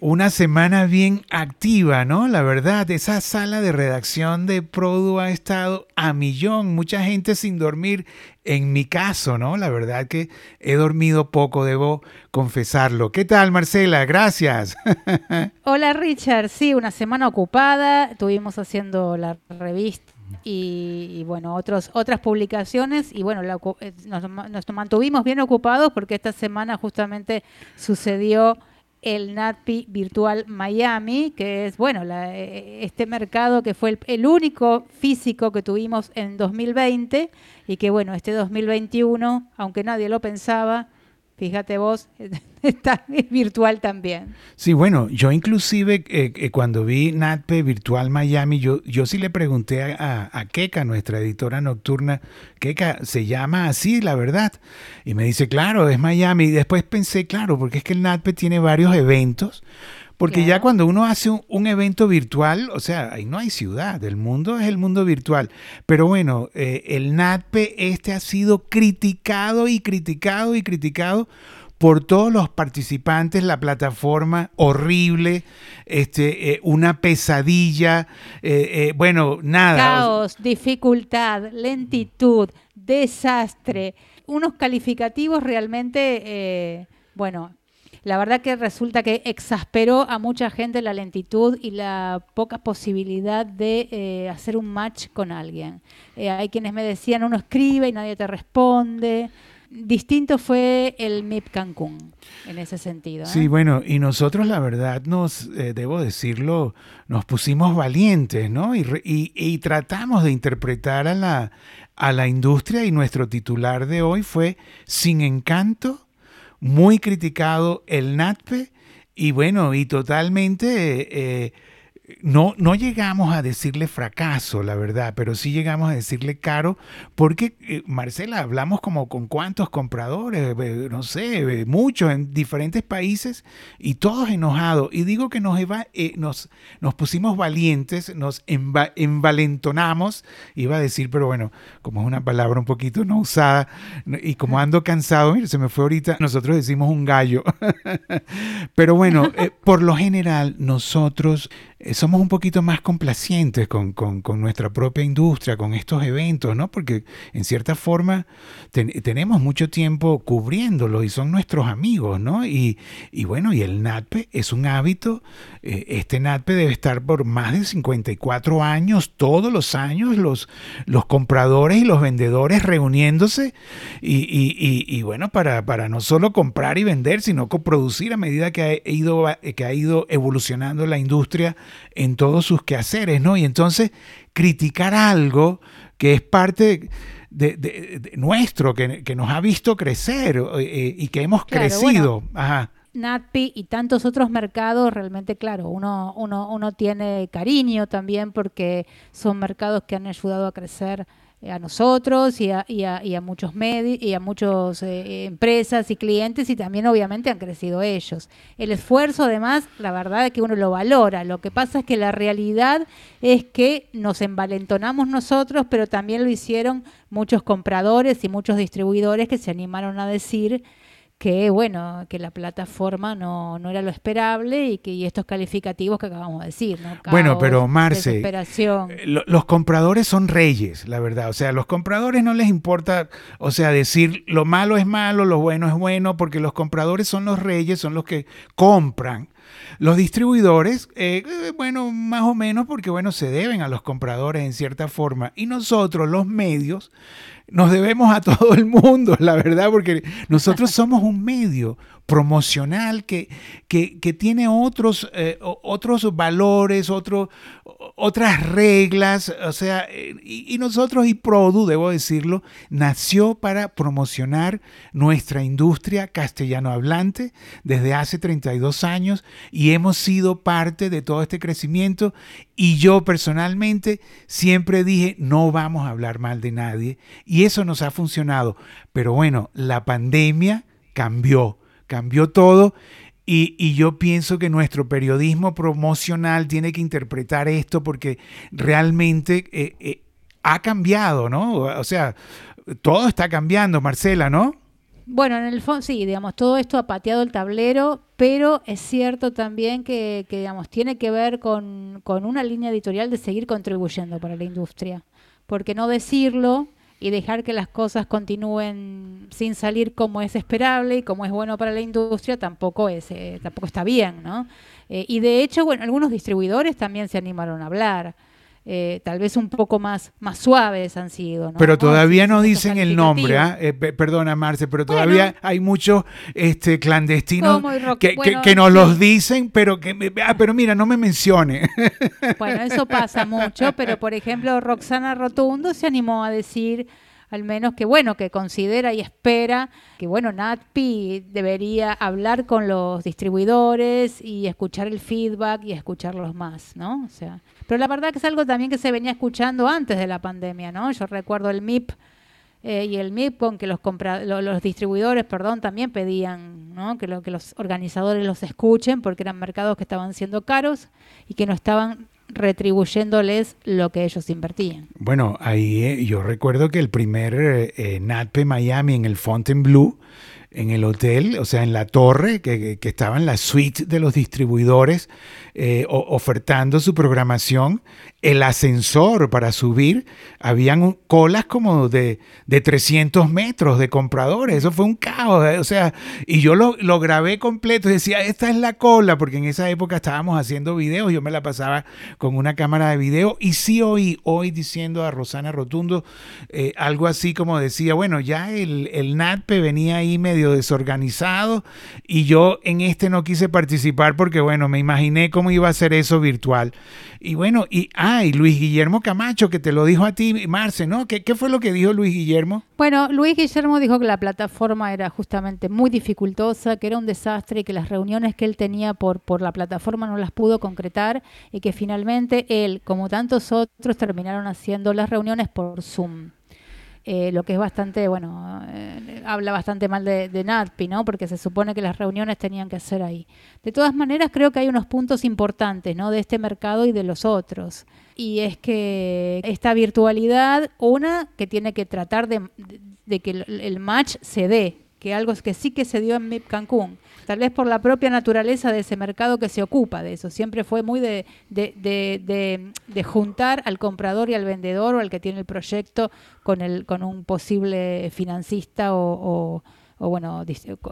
una semana bien activa, ¿no? La verdad, esa sala de redacción de Produ ha estado a millón, mucha gente sin dormir. En mi caso, ¿no? La verdad que he dormido poco, debo confesarlo. ¿Qué tal, Marcela? Gracias. Hola, Richard. Sí, una semana ocupada. Estuvimos haciendo la revista y, bueno, otros, otras publicaciones y bueno, eh, nos, nos, mantuvimos bien ocupados porque esta semana justamente sucedió el NATPI Virtual Miami, que es, bueno, eh, este mercado que fue el, único físico que tuvimos en 2020 y que, bueno, este 2021, aunque nadie lo pensaba, fíjate vos, está virtual también. Sí, bueno, yo inclusive eh, eh, cuando vi NATPE Virtual Miami, yo, yo sí le pregunté a, a, Keka, nuestra editora nocturna, Keka, ¿se llama así, la verdad? Y me dice, claro, es Miami. Y después pensé, claro, porque es que el NATPE tiene varios eventos. Porque ya cuando uno hace un, evento virtual, o sea, ahí no hay ciudad, el mundo es el mundo virtual. Pero bueno, eh, el NATPE este ha sido criticado y criticado y criticado por todos los participantes, la plataforma horrible, este, eh, una pesadilla, eh, bueno, nada. Caos, dificultad, lentitud, desastre, unos calificativos realmente, bueno, la verdad que resulta que exasperó a mucha gente la lentitud y la poca posibilidad de eh, hacer un match con alguien. Eh, hay quienes me decían, uno escribe y nadie te responde. Distinto fue el MIP Cancún en ese sentido. Sí, ¿eh? bueno, y nosotros la verdad nos, debo decirlo, nos pusimos valientes, ¿no? Y, y, tratamos de interpretar a la, a la industria y nuestro titular de hoy fue Sin encanto muy criticado el NATPE y bueno, y totalmente eh, no, no llegamos a decirle fracaso, la verdad, pero sí llegamos a decirle caro, porque, eh, Marcela, hablamos como con cuántos compradores, eh, no sé, muchos en diferentes países y todos enojados. Y digo que nos, eh, nos, nos pusimos valientes, nos envalentonamos, iba a decir, pero bueno, como es una palabra un poquito no usada, y como ando cansado, mire, se me fue ahorita, nosotros decimos un gallo. pero bueno, por lo general, nosotros eh, somos un poquito más complacientes con, nuestra propia industria, con estos eventos, ¿no? Porque en cierta forma tenemos mucho tiempo cubriéndolo y son nuestros amigos, ¿no? Y, bueno, y el NATPE es un hábito, eh, este NATPE debe estar por más de 54 años, todos los años los, los compradores y los vendedores reuniéndose y, bueno, para, para, no solo comprar y vender, sino coproducir a medida que ha ido, que ha ido evolucionando la industria en todos sus quehaceres, ¿no? Y entonces criticar algo que es parte de, nuestro, que, nos ha visto crecer eh, y que hemos crecido. NATPI y tantos otros mercados, realmente, claro, uno, uno, uno tiene cariño también porque son mercados que han ayudado a crecer a nosotros y a, y a, y a muchos medios y a muchas eh, empresas y clientes y también obviamente han crecido ellos. El esfuerzo además, la verdad es que uno lo valora. Lo que pasa es que la realidad es que nos envalentonamos nosotros, pero también lo hicieron muchos compradores y muchos distribuidores que se animaron a decir que bueno, que la plataforma no, no era lo esperable y que y estos calificativos que acabamos de decir, ¿no? bueno, pero Marce, eh, los compradores son reyes, la verdad. O sea, los compradores no les importa, o sea, decir lo malo es malo, lo bueno es bueno, porque los compradores son los reyes, son los que compran. Los distribuidores, eh, eh, bueno, más o menos porque, bueno, se deben a los compradores en cierta forma. Y nosotros, los medios, nos debemos a todo el mundo, la verdad, porque nosotros somos un medio promocional que, que, tiene otros, eh, otros valores, otras reglas, o sea, y, nosotros y Produ, debo decirlo, nació para promocionar nuestra industria castellano hablante desde hace 32 años y hemos sido parte de todo este crecimiento y yo personalmente siempre dije, no vamos a hablar mal de nadie y eso nos ha funcionado, pero bueno, la pandemia cambió cambió todo Y, yo pienso que nuestro periodismo promocional tiene que interpretar esto porque realmente eh, eh, ha cambiado, ¿no? O sea, todo está cambiando, Marcela, ¿no? Bueno, en el fondo, sí, digamos, todo esto ha pateado el tablero, pero es cierto también que, digamos, tiene que ver con, con, una línea editorial de seguir contribuyendo para la industria. Porque no decirlo y dejar que las cosas continúen sin salir como es esperable y como es bueno para la industria tampoco, es, eh, tampoco está bien, ¿no? Eh, y de hecho, bueno, algunos distribuidores también se animaron a hablar. Eh, tal vez un poco más, más suaves han sido. Pero todavía no dicen el nombre, ¿ah? eh, perdona Marce, pero todavía hay muchos este, clandestinos que, que, nos los dicen, pero que ah, pero mira, no me mencione. Bueno, eso pasa mucho, pero por ejemplo, Roxana Rotundo se animó a decir al menos que bueno, que considera y espera que bueno, NatPi debería hablar con los distribuidores y escuchar el feedback y escucharlos más, ¿no? O sea, pero la verdad que es algo también que se venía escuchando antes de la pandemia, ¿no? Yo recuerdo el MIP eh, y el MIP con que los, los distribuidores, perdón, también pedían ¿no? que, lo, que los organizadores los escuchen porque eran mercados que estaban siendo caros y que no estaban retribuyéndoles lo que ellos invertían. Bueno, ahí eh, yo recuerdo que el primer eh, NATPE Miami en el Fontainebleau en el hotel, o sea, en la torre, que, que estaba en la suite de los distribuidores, eh, ofertando su programación, el ascensor para subir, habían colas como de, de 300 metros de compradores, eso fue un caos, eh, o sea, y yo lo, lo, grabé completo, decía, esta es la cola, porque en esa época estábamos haciendo videos, yo me la pasaba con una cámara de video, y sí oí hoy diciendo a Rosana Rotundo eh, algo así como decía, bueno, ya el, el NATPE venía ahí medio desorganizado, y yo en este no quise participar porque, bueno, me imaginé cómo iba a ser eso virtual. Y bueno, y, ah, Luis Guillermo Camacho, que te lo dijo a ti, Marce, ¿no? ¿Qué, ¿Qué fue lo que dijo Luis Guillermo? Bueno, Luis Guillermo dijo que la plataforma era justamente muy dificultosa, que era un desastre y que las reuniones que él tenía por, por la plataforma no las pudo concretar y que finalmente él, como tantos otros, terminaron haciendo las reuniones por Zoom. Eh, lo que es bastante, bueno, eh, habla bastante mal de, de ¿no? Porque se supone que las reuniones tenían que ser ahí. De todas maneras, creo que hay unos puntos importantes, ¿no? De este mercado y de los otros. Y es que esta virtualidad, una, que tiene que tratar de, de que el match se dé, que algo que sí que se dio en MIP Cancún tal vez por la propia naturaleza de ese mercado que se ocupa de eso. Siempre fue muy de, de, juntar al comprador y al vendedor o al que tiene el proyecto con, el, con un posible financista o, bueno,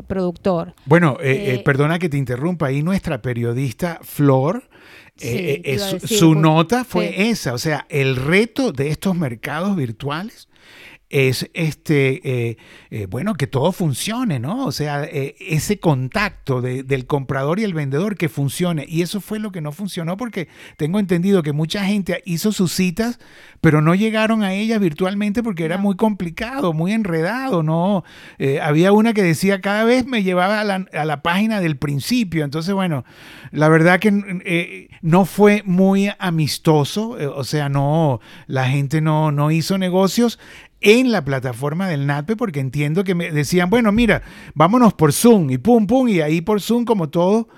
productor. Bueno, eh, eh, perdona que te interrumpa, ahí nuestra periodista Flor, eh, su nota fue esa, o sea, el reto de estos mercados virtuales es este, eh, eh, bueno, que todo funcione, ¿no? O sea, eh, ese contacto del comprador y el vendedor que funcione. Y eso fue lo que no funcionó porque tengo entendido que mucha gente hizo sus citas, pero no llegaron a ellas virtualmente porque era muy complicado, muy enredado, ¿no? había una que decía, cada vez me llevaba a la, a la, página del principio. Entonces, bueno, la verdad que no fue muy amistoso, o sea, no, la gente no, no hizo negocios en la plataforma del NATPE porque entiendo que me decían, bueno, mira, vámonos por Zoom y pum, pum, y ahí por Zoom como todo,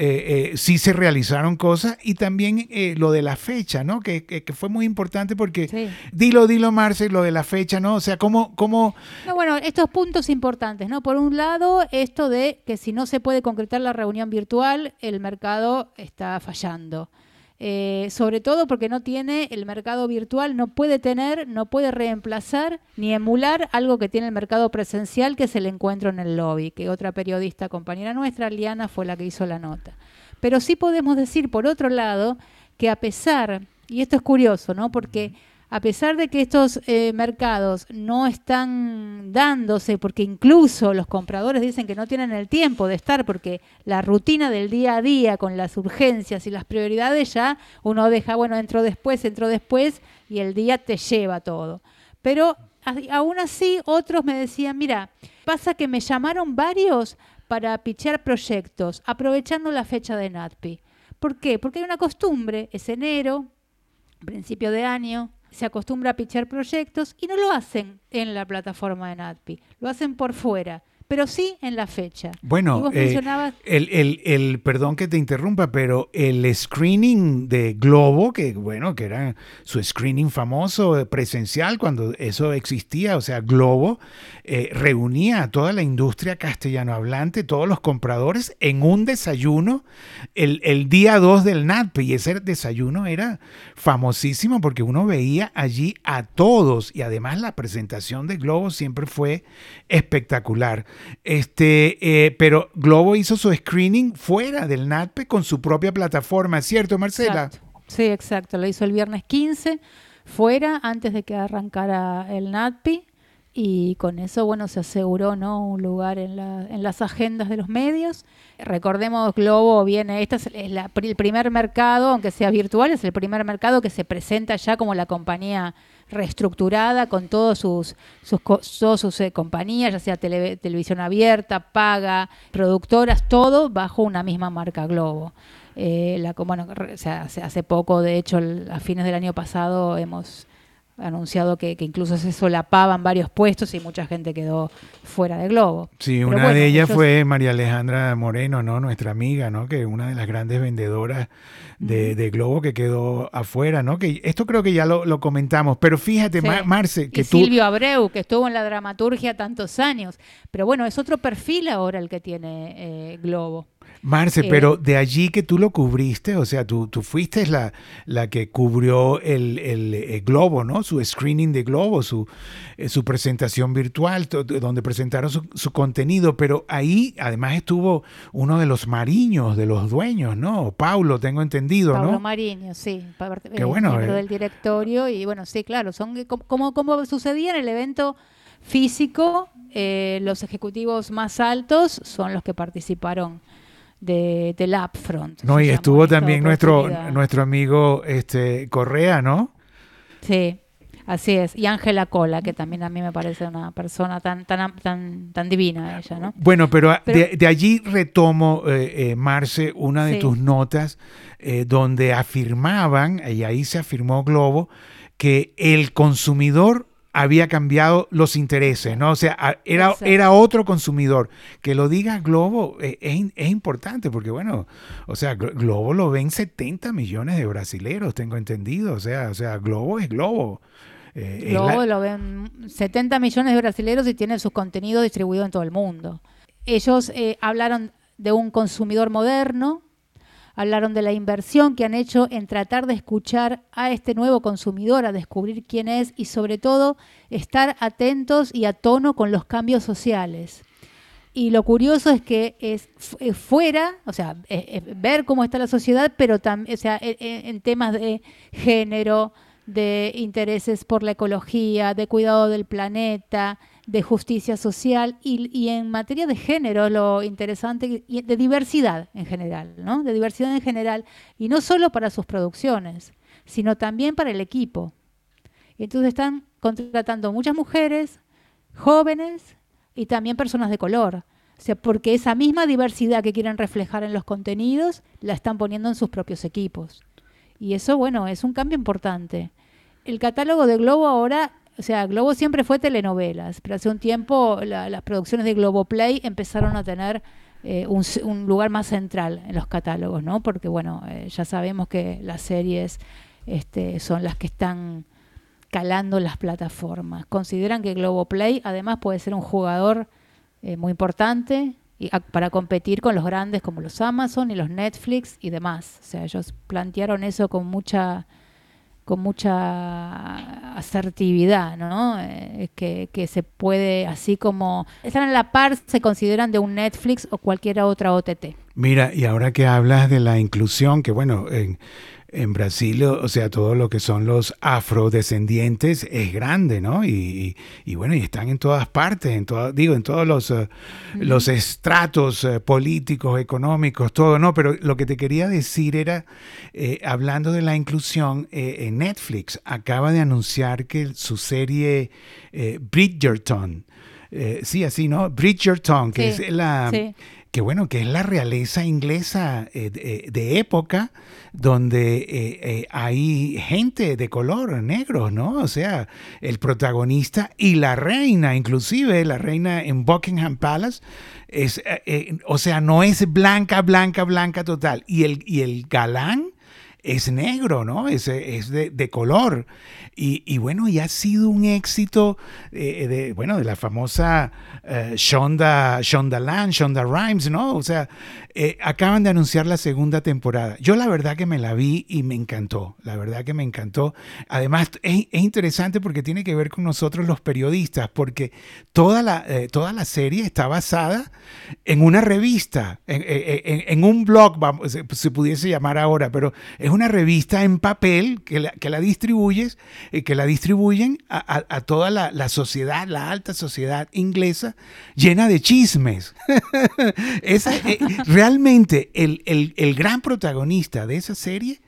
eh, eh, sí se realizaron cosas y también eh, lo de la fecha, ¿no? Que, que, fue muy importante porque, dilo, dilo, Marce, lo de la fecha, ¿no? O sea, ¿cómo...? cómo... No, bueno, estos puntos importantes, ¿no? Por un lado, esto de que si no se puede concretar la reunión virtual, el mercado está fallando. Eh, sobre todo porque no tiene el mercado virtual, no puede tener, no puede reemplazar ni emular algo que tiene el mercado presencial, que es el encuentro en el lobby, que otra periodista compañera nuestra, Liana, fue la que hizo la nota. Pero sí podemos decir, por otro lado, que a pesar, y esto es curioso, ¿no? Porque a pesar de que estos eh, mercados no están dándose, porque incluso los compradores dicen que no tienen el tiempo de estar, porque la rutina del día a día con las urgencias y las prioridades ya uno deja, bueno, entro después, entro después, y el día te lleva todo. Pero aún así otros me decían, mira, pasa que me llamaron varios para pichear proyectos, aprovechando la fecha de NATPI. ¿Por qué? Porque hay una costumbre, es enero, principio de año, se acostumbra a pichar proyectos y no lo hacen en la plataforma de NATPI, lo hacen por fuera. Pero sí en la fecha. Bueno, eh, el, el, el, perdón que te interrumpa, pero el screening de Globo, que bueno, que era su screening famoso, eh, presencial, cuando eso existía, o sea, Globo, eh, reunía a toda la industria castellano hablante, todos los compradores, en un desayuno el, el día 2 del NATPE, y ese desayuno era famosísimo porque uno veía allí a todos, y además la presentación de Globo siempre fue espectacular. Este, eh, pero Globo hizo su screening fuera del NATPE con su propia plataforma, ¿cierto, Marcela? Sí, exacto. Lo hizo el viernes 15, fuera, antes de que arrancara el NATPE. Y con eso, bueno, se aseguró ¿no? un lugar en, la, en las agendas de los medios. Recordemos, Globo viene, este es el primer mercado, aunque sea virtual, es el primer mercado que se presenta ya como la compañía reestructurada con todos sus, sus, todas sus eh, compañías, ya sea televisión abierta, paga, productoras, todo bajo una misma marca Globo. Eh, la, bueno, hace, poco, de hecho, a fines del año pasado hemos anunciado que, incluso se solapaban varios puestos y mucha gente quedó fuera de Globo. Sí, una de ellas fue María Alejandra Moreno, ¿no? Nuestra amiga, ¿no? Que una de las grandes vendedoras de, Globo que quedó afuera, ¿no? Que esto creo que ya lo, comentamos, pero fíjate, Marce, que y Silvio Abreu, que estuvo en la dramaturgia tantos años, pero bueno, es otro perfil ahora el que tiene eh, Globo. Marce, eh, pero de allí que tú lo cubriste, o sea, tú, tú fuiste la, la que cubrió el, el, Globo, ¿no? Su screening de Globo, su, eh, su presentación virtual, donde presentaron su, su, contenido, pero ahí además estuvo uno de los mariños, de los dueños, ¿no? Paulo, tengo entendido, Paulo ¿no? Mariño, sí, Qué bueno, eh. del directorio, y bueno, sí, claro, son como, como sucedía en el evento físico, los ejecutivos más altos son los que participaron de, del upfront. No, y estuvo también nuestro, nuestro amigo este, Correa, ¿no? Sí, así es. Y Ángela Cola, que también a mí me parece una persona tan, tan, tan, tan divina ella, ¿no? Bueno, pero, de, allí retomo, eh, eh, Marce, una de tus notas eh, donde afirmaban, y ahí se afirmó Globo, que el consumidor había cambiado los intereses, ¿no? O sea, era, era otro consumidor. Que lo diga Globo eh, es, importante porque, bueno, o sea, Globo lo ven 70 millones de brasileros, tengo entendido. O sea, o sea Globo es Globo. Eh, Globo lo ven 70 millones de brasileros y tiene sus contenidos distribuidos en todo el mundo. Ellos eh, hablaron de un consumidor moderno, Hablaron de la inversión que han hecho en tratar de escuchar a este nuevo consumidor, a descubrir quién es y sobre todo estar atentos y a tono con los cambios sociales. Y lo curioso es que es eh, fuera, o sea, eh, eh, ver cómo está la sociedad, pero también, o sea, en temas de género, de intereses por la ecología, de cuidado del planeta, de justicia social y, en materia de género, lo interesante, y de diversidad en general, ¿no? De diversidad en general, y no solo para sus producciones, sino también para el equipo. Y entonces están contratando muchas mujeres, jóvenes y también personas de color. O sea, porque esa misma diversidad que quieren reflejar en los contenidos la están poniendo en sus propios equipos. Y eso, bueno, es un cambio importante. El catálogo de Globo ahora o sea, Globo siempre fue telenovelas, pero hace un tiempo las producciones de Globoplay empezaron a tener eh, un, lugar más central en los catálogos, ¿no? Porque, bueno, eh, ya sabemos que las series este, son las que están calando las plataformas. Consideran que Globoplay además puede ser un jugador eh, muy importante para competir con los grandes como los Amazon y los Netflix y demás. O sea, ellos plantearon eso con mucha con mucha asertividad, ¿no? Eh, que, que, se puede, así como están a la par, se consideran de un Netflix o cualquier otra OTT. Mira, y ahora que hablas de la inclusión, que bueno, en, en Brasil, o sea, todo lo que son los afrodescendientes es grande, ¿no? Y, bueno, y están en todas partes, en todo, digo, en todos los, eh, los estratos eh, políticos, económicos, todo, ¿no? Pero lo que te quería decir era, eh, hablando de la inclusión, en Netflix acaba de anunciar que su serie Bridgerton, sí, así, ¿no? Bridgerton, que es la que bueno, que es la realeza inglesa eh, de, época donde eh, eh, hay gente de color, negros, ¿no? O sea, el protagonista y la reina, inclusive la reina en Buckingham Palace, es, o sea, no es blanca, blanca, blanca total. Y el, y el galán es negro, ¿no? Es, es de, de color. Y, bueno, y ha sido un éxito eh, de, bueno, de la famosa eh, Shonda, Shonda Land, Shonda Rhimes, ¿no? O sea, eh, acaban de anunciar la segunda temporada. Yo la verdad que me la vi y me encantó, la verdad que me encantó. Además, es, interesante porque tiene que ver con nosotros los periodistas, porque toda la, toda la serie está basada en una revista, en, un blog, vamos, se, pudiese llamar ahora, pero es una revista en papel que la, que la distribuyes eh, que la distribuyen a, toda la, sociedad, la alta sociedad inglesa, llena de chismes. Eh, realmente el, el gran protagonista de esa serie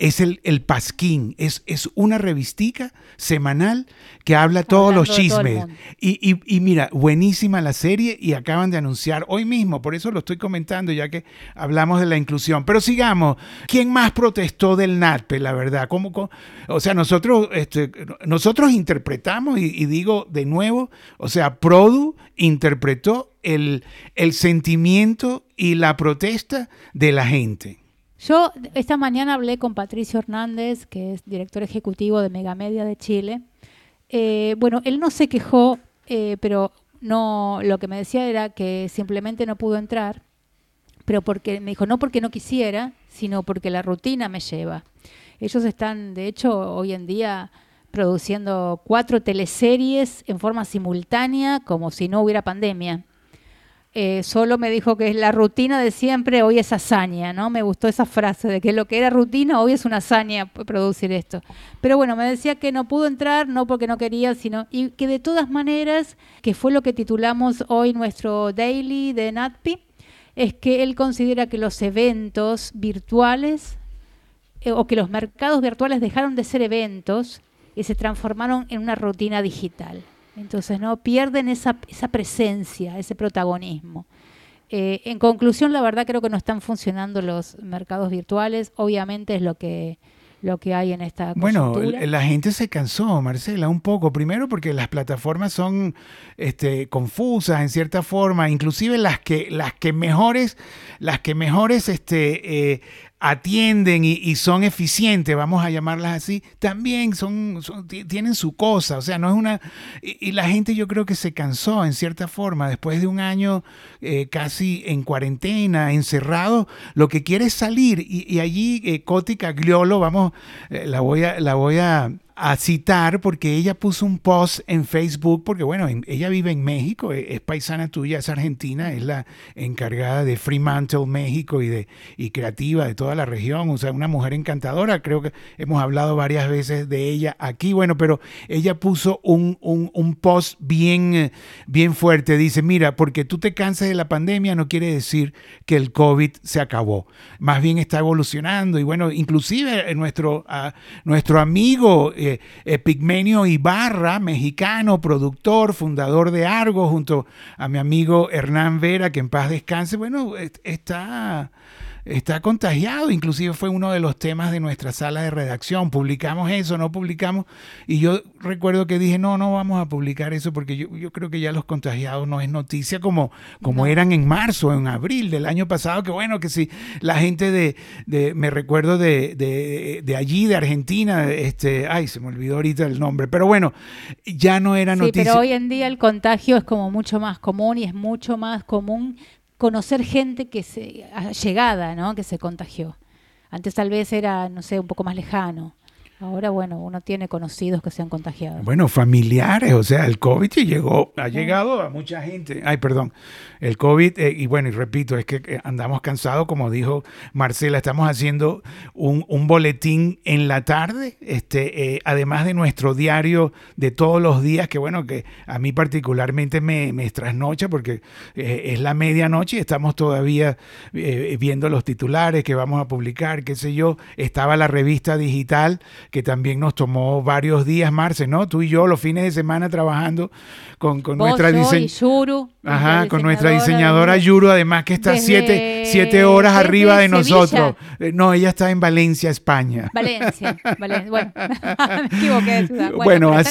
es el, el Pasquín, es, es, una revistica semanal que habla todos los chismes. y, y, mira, buenísima la serie y acaban de anunciar hoy mismo, por eso lo estoy comentando ya que hablamos de la inclusión. Pero sigamos, ¿quién más protestó del NATPE, la verdad? ¿Cómo, o sea, nosotros, este, nosotros interpretamos y, y, digo de nuevo, o sea, Produ interpretó el, el sentimiento y la protesta de la gente. Yo esta mañana hablé con Patricio Hernández, que es director ejecutivo de Megamedia de Chile. Eh, bueno, él no se quejó, eh, pero no, lo que me decía era que simplemente no pudo entrar, pero porque me dijo no porque no quisiera, sino porque la rutina me lleva. Ellos están, de hecho, hoy en día produciendo cuatro teleseries en forma simultánea, como si no hubiera pandemia. Eh, solo me dijo que es la rutina de siempre, hoy es hazaña, ¿no? Me gustó esa frase de que lo que era rutina, hoy es una hazaña producir esto. Pero bueno, me decía que no pudo entrar, no porque no quería, sino, y que de todas maneras, que fue lo que titulamos hoy nuestro daily de NATPI, es que él considera que los eventos virtuales eh, o que los mercados virtuales dejaron de ser eventos y se transformaron en una rutina digital. Entonces, ¿no? Pierden esa, esa presencia, ese protagonismo. Eh, en conclusión, la verdad creo que no están funcionando los mercados virtuales. Obviamente es lo que lo que hay en esta Bueno, la gente se cansó, Marcela, un poco. Primero porque las plataformas son este, confusas en cierta forma, inclusive las que, las que mejores, las que mejores este, eh, atienden y, son eficientes, vamos a llamarlas así, también son, tienen su cosa, o sea, no es una... Y, la gente yo creo que se cansó en cierta forma, después de un año eh, casi en cuarentena, encerrado, lo que quiere es salir y, allí eh, Coti Cagliolo, vamos, eh, la voy a... La voy a a citar porque ella puso un post en Facebook, porque bueno, ella vive en México, e, es, paisana tuya, es argentina, es la encargada de Fremantle, México y, de, y creativa de toda la región, o sea, una mujer encantadora, creo que hemos hablado varias veces de ella aquí, bueno, pero ella puso un, un, post bien, bien fuerte, dice, mira, porque tú te cansas de la pandemia no quiere decir que el COVID se acabó, más bien está evolucionando y bueno, inclusive nuestro, nuestro amigo... Eh, Pigmenio Ibarra, mexicano, productor, fundador de Argo, junto a mi amigo Hernán Vera, que en paz descanse, bueno, está está contagiado, inclusive fue uno de los temas de nuestra sala de redacción, publicamos eso, no publicamos, y yo recuerdo que dije, no, no vamos a publicar eso porque yo, yo creo que ya los contagiados no es noticia como, como eran en marzo, en abril del año pasado, que bueno, que si la gente de, de me recuerdo de, de, de, allí, de Argentina, este, ay, se me olvidó ahorita el nombre, pero bueno, ya no era noticia. Pero hoy en día el contagio es como mucho más común y es mucho más común conocer gente que se llegada, ¿no? Que se contagió. Antes tal vez era, no sé, un poco más lejano. Ahora, bueno, uno tiene conocidos que se han contagiado. Bueno, familiares, o sea, el COVID llegó, ha llegado a mucha gente. Ay, perdón, el COVID, eh, y bueno, y repito, es que eh, andamos cansados, como dijo Marcela, estamos haciendo un, boletín en la tarde, este, eh, además de nuestro diario de todos los días, que bueno, que a mí particularmente me, me trasnocha porque es la medianoche y estamos todavía viendo los titulares que vamos a publicar, qué sé yo. Estaba la revista digital que también nos tomó varios días, Marce, ¿no? Tú y yo los fines de semana trabajando con, con nuestra diseñadora. Ajá, con nuestra diseñadora Yuru, además que está siete, siete, horas arriba de nosotros. Eh, no, ella está en Valencia, España. Valencia, Valencia. bueno, me equivoqué de ciudad. Bueno, ha,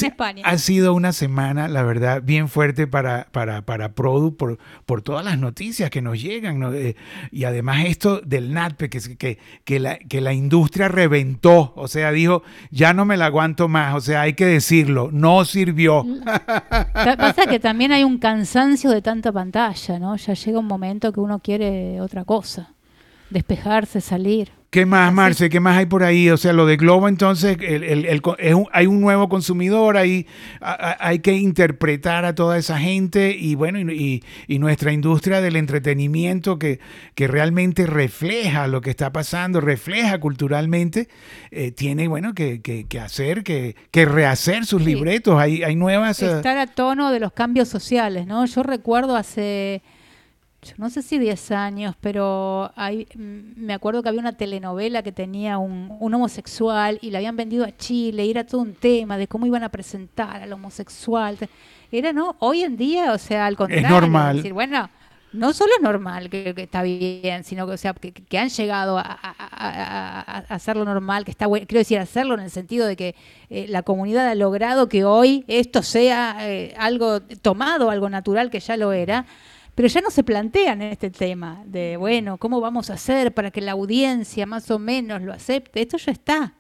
ha, sido una semana, la verdad, bien fuerte para, para, para Produ por, por todas las noticias que nos llegan. Eh, y además esto del NATPE, que, que, que, la, que la industria reventó, o sea, dijo, ya no me la aguanto más, o sea, hay que decirlo, no sirvió. Pasa que también hay un cansancio de tanta pantalla, ¿no? Ya llega un momento que uno quiere otra cosa, despejarse, salir. ¿Qué más, Marce? ¿Qué más hay por ahí? O sea, lo de Globo, entonces, hay un nuevo consumidor, hay, hay que interpretar a toda esa gente y bueno, y, nuestra industria del entretenimiento que, que, realmente refleja lo que está pasando, refleja culturalmente, eh, tiene, bueno, que, hacer, que, rehacer sus libretos. Hay, hay nuevas... Eh, Estar a tono de los cambios sociales, ¿no? Yo recuerdo hace no sé si 10 años, pero hay, mm, me acuerdo que había una telenovela que tenía un, homosexual y la habían vendido a Chile y era todo un tema de cómo iban a presentar al homosexual. Era, ¿no? Hoy en día, o sea, al contrario. Es normal. Decir, bueno, no solo es normal que, está bien, sino que, o sea, que, han llegado a, hacerlo normal, que está bueno, quiero decir, hacerlo en el sentido de que eh, la comunidad ha logrado que hoy esto sea eh, algo tomado, algo natural que ya lo era pero ya no se plantean este tema de, bueno, ¿cómo vamos a hacer para que la audiencia más o menos lo acepte? Esto ya está.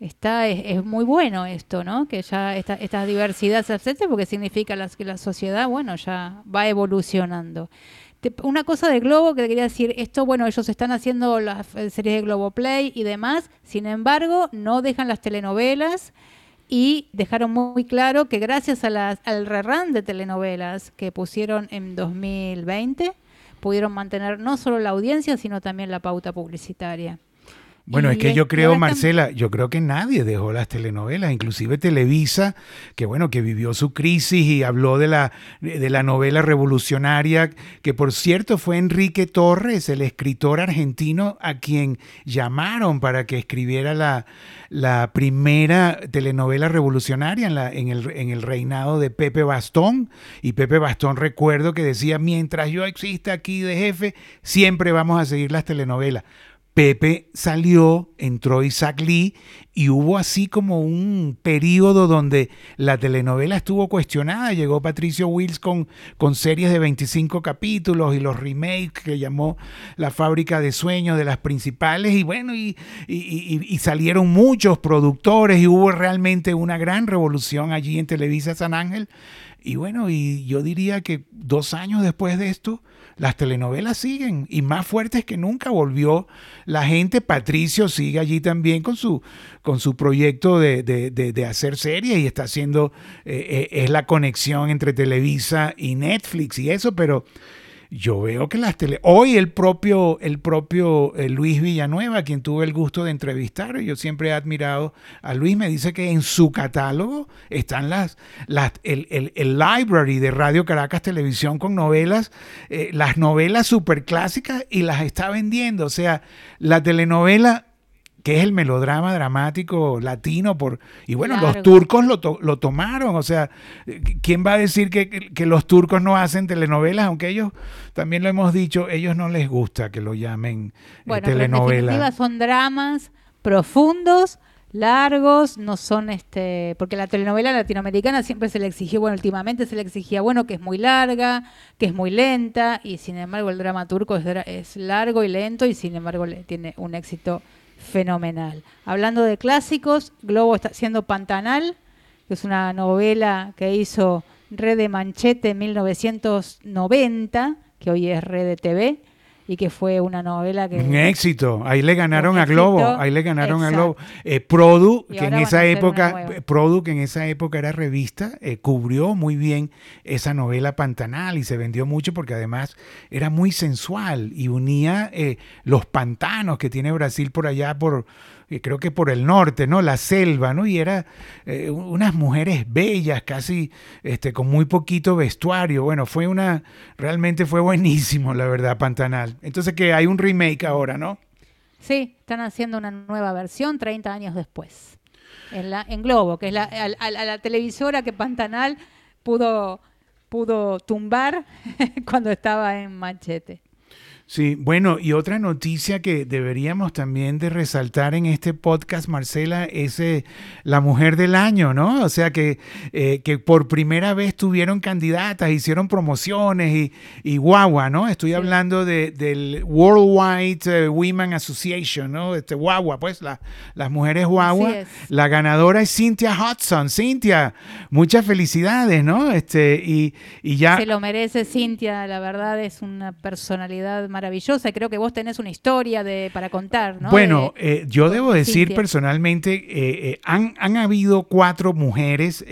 Está, es, muy bueno esto, ¿no? Que ya esta, esta diversidad se acepte porque significa que la sociedad, bueno, ya va evolucionando. una cosa de Globo que te quería decir, esto, bueno, ellos están haciendo las series de Globo Play y demás, sin embargo, no dejan las telenovelas y dejaron muy claro que gracias a las, al rerun de telenovelas que pusieron en 2020, pudieron mantener no solo la audiencia, sino también la pauta publicitaria. Bueno, es que yo creo, Marcela, yo creo que nadie dejó las telenovelas, inclusive Televisa, que bueno, que vivió su crisis y habló de la, de la novela revolucionaria, que por cierto fue Enrique Torres, el escritor argentino, a quien llamaron para que escribiera la, la primera telenovela revolucionaria en, la, en, el, en el reinado de Pepe Bastón. Y Pepe Bastón recuerdo que decía, mientras yo exista aquí de jefe, siempre vamos a seguir las telenovelas. Pepe salió, entró Isaac Lee y hubo así como un periodo donde la telenovela estuvo cuestionada. Llegó Patricio Wills con, con series de 25 capítulos y los remakes que llamó La fábrica de sueños de las principales y bueno, y, y salieron muchos productores y hubo realmente una gran revolución allí en Televisa San Ángel. Y bueno, y yo diría que dos años después de esto, las telenovelas siguen y más fuertes que nunca volvió la gente. Patricio sigue allí también con su, con su proyecto de, de, hacer series y está haciendo, eh, eh, es la conexión entre Televisa y Netflix y eso, pero yo veo que las tele... Hoy el propio, el propio eh, Luis Villanueva, quien tuve el gusto de entrevistar, yo siempre he admirado a Luis, me dice que en su catálogo están las, las el, el, library de Radio Caracas Televisión con novelas, eh, las novelas super clásicas y las está vendiendo. O sea, la telenovela que es el melodrama dramático latino por y bueno los turcos lo, lo, tomaron o sea quién va a decir que, que, los turcos no hacen telenovelas aunque ellos también lo hemos dicho ellos no les gusta que lo llamen eh, bueno, telenovelas son dramas profundos largos, no son este, porque la telenovela latinoamericana siempre se le exigió, bueno, últimamente se le exigía, bueno, que es muy larga, que es muy lenta, y sin embargo el drama turco es, es largo y lento, y sin embargo le, tiene un éxito fenomenal. Hablando de clásicos, Globo está haciendo Pantanal, que es una novela que hizo Red de Manchete en 1990, que hoy es Red de TV, y que fue una novela que... Un éxito, ahí le ganaron a Globo, ahí le ganaron a Globo. Eh, Produ, que en esa época, Produ, que en esa época era revista, eh, cubrió muy bien esa novela Pantanal y se vendió mucho porque además era muy sensual y unía eh, los pantanos que tiene Brasil por allá, por creo que por el norte, ¿no? La selva, ¿no? Y era eh, unas mujeres bellas, casi este, con muy poquito vestuario. Bueno, fue una, realmente fue buenísimo, la verdad, Pantanal. Entonces que hay un remake ahora, ¿no? Sí, están haciendo una nueva versión 30 años después. en, Globo, que es la, a, la televisora que Pantanal pudo, pudo tumbar cuando estaba en Manchete. Sí, bueno, y otra noticia que deberíamos también de resaltar en este podcast, Marcela, es eh, la mujer del año, ¿no? O sea, que, eh, que por primera vez tuvieron candidatas, hicieron promociones y, y guagua, ¿no? Estoy hablando de, del Worldwide eh, Women Association, ¿no? Este guagua, pues, la, las mujeres guagua. La ganadora es Cynthia Hudson. Cynthia, muchas felicidades, ¿no? Este, y, y ya... Se lo merece Cynthia, la verdad es una personalidad maravillosa. Creo que vos tenés una historia de, para contar, ¿no? Bueno, eh, yo debo decir personalmente, eh, eh, han, han, habido cuatro mujeres,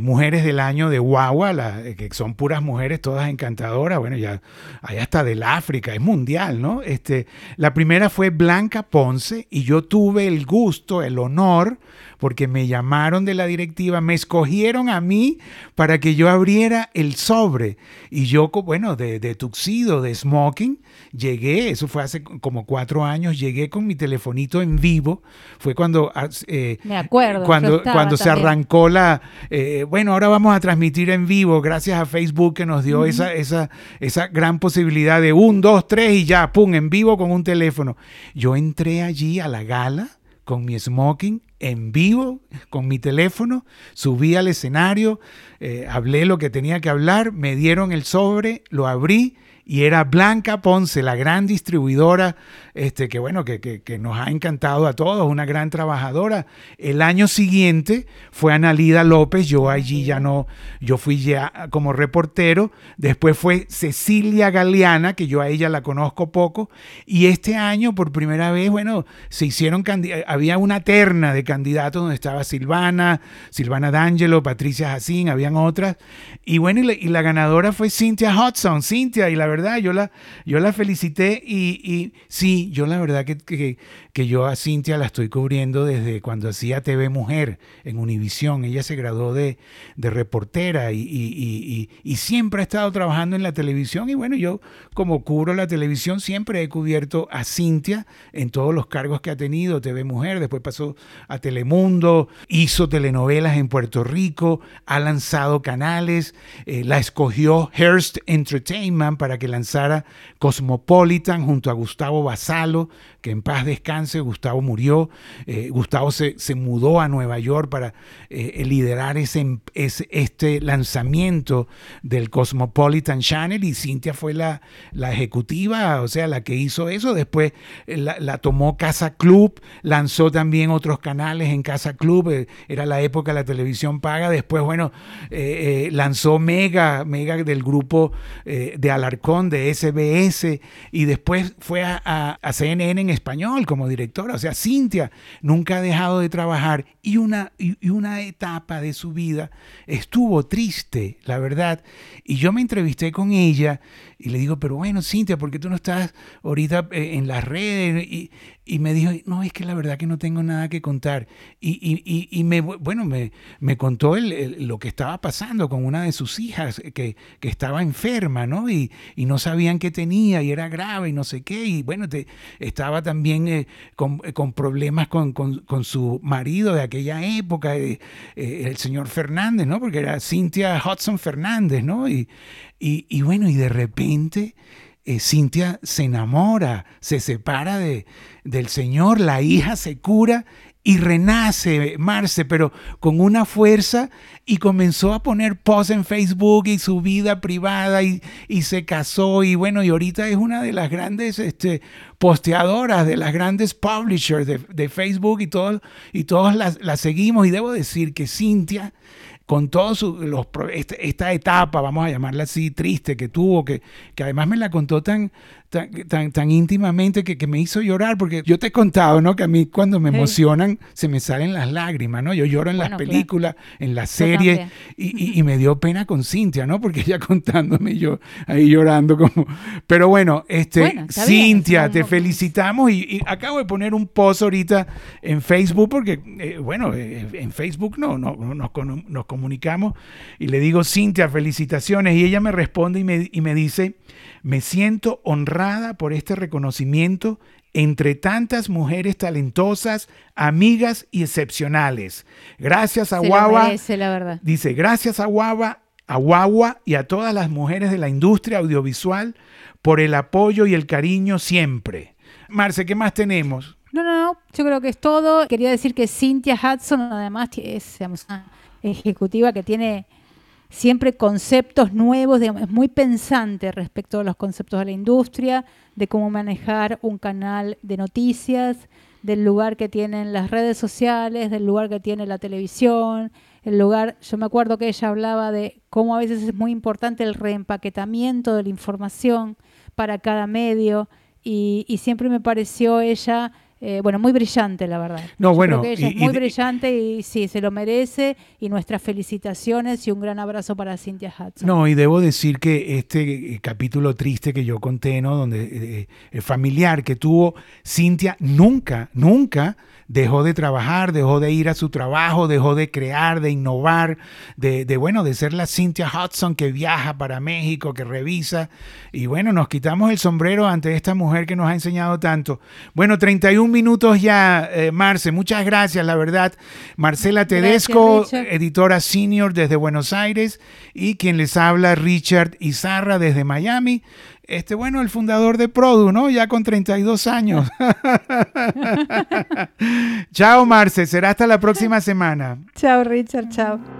mujeres del año de Guagua, que son puras mujeres, todas encantadoras. Bueno, ya hay hasta del África, es mundial, ¿no? Este, la primera fue Blanca Ponce y yo tuve el gusto, el honor, porque me llamaron de la directiva, me escogieron a mí para que yo abriera el sobre. Y yo, bueno, de, de tuxido, de smoking, llegué, eso fue hace como cuatro años, llegué con mi telefonito en vivo. Fue cuando... Ah, eh, me acuerdo. Cuando, cuando se arrancó la... Eh, bueno, ahora vamos a transmitir en vivo, gracias a Facebook que nos dio esa, esa, esa gran posibilidad de un, dos, tres y ya, pum, en vivo con un teléfono. Yo entré allí a la gala con mi smoking en vivo con mi teléfono, subí al escenario, eh, hablé lo que tenía que hablar, me dieron el sobre, lo abrí y era Blanca Ponce, la gran distribuidora, este, que bueno, que, que, nos ha encantado a todos, una gran trabajadora. El año siguiente fue Analida López, yo allí ya no, yo fui ya como reportero, después fue Cecilia Galeana, que yo a ella la conozco poco, y este año por primera vez, bueno, se hicieron, había una terna de candidatos donde estaba Silvana, Silvana D'Angelo, Patricia Jacín, habían otras, y bueno, y la, ganadora fue Cynthia Hudson, Cynthia, y la verdad yo la, yo la felicité y, y sí, yo la verdad que, que, que, yo a Cintia la estoy cubriendo desde cuando hacía TV Mujer en Univisión. Ella se graduó de, de reportera y, y, y, siempre ha estado trabajando en la televisión y bueno, yo como cubro la televisión siempre he cubierto a Cintia en todos los cargos que ha tenido, TV Mujer, después pasó a Telemundo, hizo telenovelas en Puerto Rico, ha lanzado canales, eh, la escogió Hearst Entertainment para que lanzara Cosmopolitan junto a Gustavo Basalo, que en paz descanse, Gustavo murió, eh, Gustavo se, mudó a Nueva York para eh, liderar ese, este lanzamiento del Cosmopolitan Channel y Cintia fue la, la ejecutiva, o sea, la que hizo eso, después eh, la, tomó Casa Club, lanzó también otros canales en Casa Club, era la época de la televisión paga, después, bueno, lanzó Mega, Mega del grupo de Alarcón, de SBS, y después fue a, CNN en español como directora. O sea, Cintia nunca ha dejado de trabajar y una, y una etapa de su vida estuvo triste, la verdad. Y yo me entrevisté con ella y le digo, pero bueno, Cintia, ¿por qué tú no estás ahorita eh, en las redes? Y, y me dijo, no, es que la verdad que no tengo nada que contar. Y, y, y me, bueno, me, me contó el, lo que estaba pasando con una de sus hijas que, que estaba enferma, ¿no? Y, no sabían qué tenía y era grave y no sé qué. Y bueno, te, estaba también eh, con, eh, con, problemas con, con, con, su marido de aquella época, eh, el señor Fernández, ¿no? Porque era Cintia Hudson Fernández, ¿no? Y, y bueno, y de repente eh, Cintia se enamora, se separa de, del Señor, la hija se cura y renace Marce, pero con una fuerza y comenzó a poner post en Facebook y su vida privada y, se casó y bueno, y ahorita es una de las grandes este, posteadoras, de las grandes publishers de, Facebook y, todo, y todos la seguimos y debo decir que Cintia con todos los este, esta, etapa, vamos a llamarla así, triste que tuvo, que, que además me la contó tan, tan, tan, íntimamente que, que, me hizo llorar, porque yo te he contado, ¿no? Que a mí cuando me emocionan se me salen las lágrimas, ¿no? Yo lloro en las películas, en las series, y, y, me dio pena con Cintia, ¿no? Porque ella contándome yo ahí llorando como... Pero bueno, este, Cintia, te felicitamos y, acabo de poner un post ahorita en Facebook, porque, eh, bueno, eh, en Facebook no, no, nos, nos comunicamos y le digo, Cintia, felicitaciones, y ella me responde y me, y me dice... Me siento honrada por este reconocimiento entre tantas mujeres talentosas, amigas y excepcionales. Gracias a Se lo Guagua. merece, la verdad. Dice, gracias a Guagua, a Guagua y a todas las mujeres de la industria audiovisual por el apoyo y el cariño siempre. Marce, ¿qué más tenemos? No, no, no, yo creo que es todo. Quería decir que Cynthia Hudson además es digamos, una ejecutiva que tiene siempre conceptos nuevos, es muy pensante respecto a los conceptos de la industria, de cómo manejar un canal de noticias, del lugar que tienen las redes sociales, del lugar que tiene la televisión, el lugar, yo me acuerdo que ella hablaba de cómo a veces es muy importante el reempaquetamiento de la información para cada medio y siempre me pareció ella eh, bueno, muy brillante, la verdad. No, Yo bueno, creo que ella y- es muy y brillante y sí, se lo merece. Y nuestras felicitaciones y un gran abrazo para Cynthia Hudson. No, y debo decir que este eh, capítulo triste que yo conté, ¿no? Donde eh, el familiar que tuvo Cintia nunca, nunca dejó de trabajar, dejó de ir a su trabajo, dejó de crear, de innovar, de, de, bueno, de ser la Cynthia Hudson que viaja para México, que revisa. Y bueno, nos quitamos el sombrero ante esta mujer que nos ha enseñado tanto. Bueno, 31 minutos ya, eh, Marce, muchas gracias, la verdad. Marcela Tedesco, editora senior desde Buenos Aires, y quien les habla, Richard Izarra desde Miami. Este, bueno, el fundador de Produ, ¿no? Ya con 32 años. Chao, Marce. Será hasta la próxima semana. Chao, Richard, chao.